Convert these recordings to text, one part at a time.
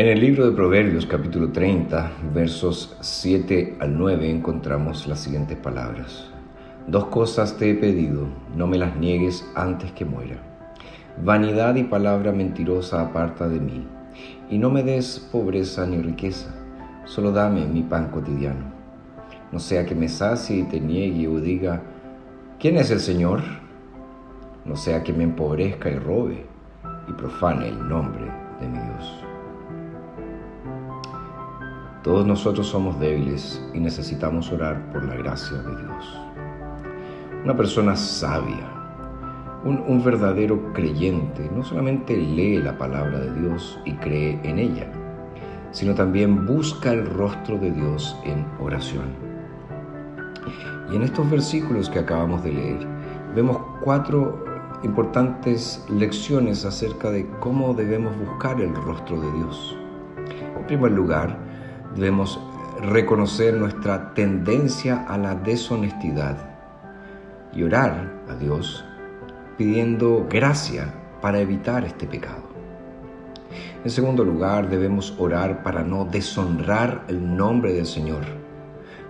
En el libro de Proverbios capítulo 30, versos 7 al 9 encontramos las siguientes palabras. Dos cosas te he pedido, no me las niegues antes que muera. Vanidad y palabra mentirosa aparta de mí, y no me des pobreza ni riqueza, solo dame mi pan cotidiano. No sea que me sacie y te niegue o diga, ¿quién es el Señor? No sea que me empobrezca y robe y profane el nombre de mi Dios. Todos nosotros somos débiles y necesitamos orar por la gracia de Dios. Una persona sabia, un, verdadero creyente, no solamente lee la palabra de Dios y cree en ella, sino también busca el rostro de Dios en oración. Y en estos versículos que acabamos de leer, vemos cuatro importantes lecciones acerca de cómo debemos buscar el rostro de Dios. En primer lugar, Debemos reconocer nuestra tendencia a la deshonestidad y orar a Dios pidiendo gracia para evitar este pecado. En segundo lugar, debemos orar para no deshonrar el nombre del Señor,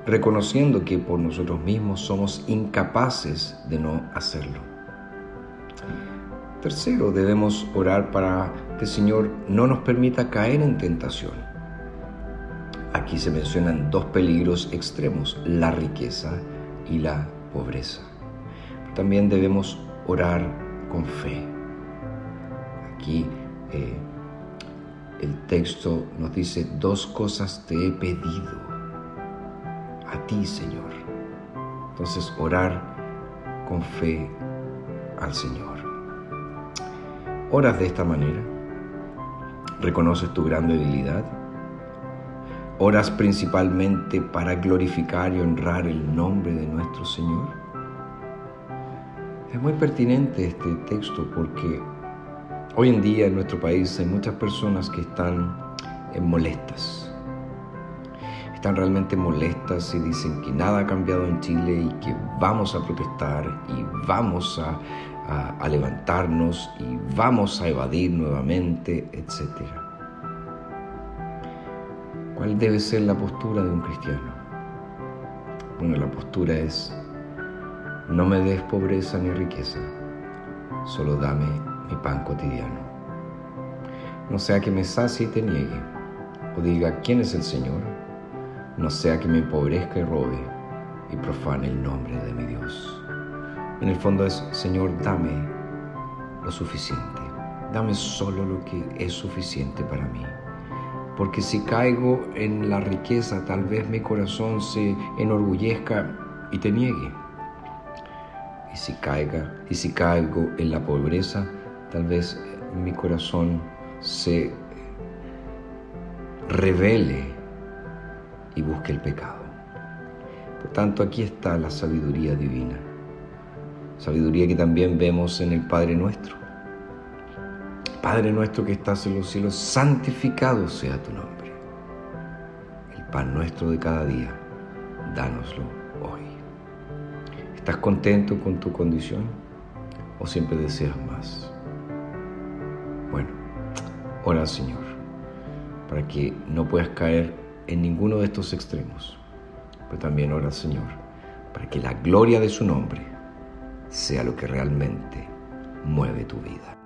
reconociendo que por nosotros mismos somos incapaces de no hacerlo. Tercero, debemos orar para que el Señor no nos permita caer en tentación Aquí se mencionan dos peligros extremos, la riqueza y la pobreza. También debemos orar con fe. Aquí eh, el texto nos dice, dos cosas te he pedido a ti, Señor. Entonces, orar con fe al Señor. Oras de esta manera, reconoces tu gran debilidad ¿Oras principalmente para glorificar y honrar el nombre de nuestro Señor? Es muy pertinente este texto porque hoy en día en nuestro país hay muchas personas que están molestas. Están realmente molestas y dicen que nada ha cambiado en Chile y que vamos a protestar y vamos a, levantarnos y vamos a evadir nuevamente, etcétera. ¿Cuál debe ser la postura de un cristiano? Bueno, la postura es, no me des pobreza ni riqueza, solo dame mi pan cotidiano. No sea que me sacie y te niegue, o diga, ¿quién es el Señor? No sea que me empobrezca y robe y profane el nombre de mi Dios. En el fondo es, Señor, dame lo suficiente, dame solo lo que es suficiente para mí porque si caigo en la riqueza, tal vez mi corazón se enorgullezca y te niegue. Y si caiga, y si caigo en la pobreza, tal vez mi corazón se revele y busque el pecado. Por tanto, aquí está la sabiduría divina. Sabiduría que también vemos en el Padre nuestro. Padre nuestro que estás en los cielos, santificado sea tu nombre. El pan nuestro de cada día, dánoslo hoy. ¿Estás contento con tu condición o siempre deseas más? Bueno, ora Señor para que no puedas caer en ninguno de estos extremos, pero también ora Señor para que la gloria de su nombre sea lo que realmente mueve tu vida.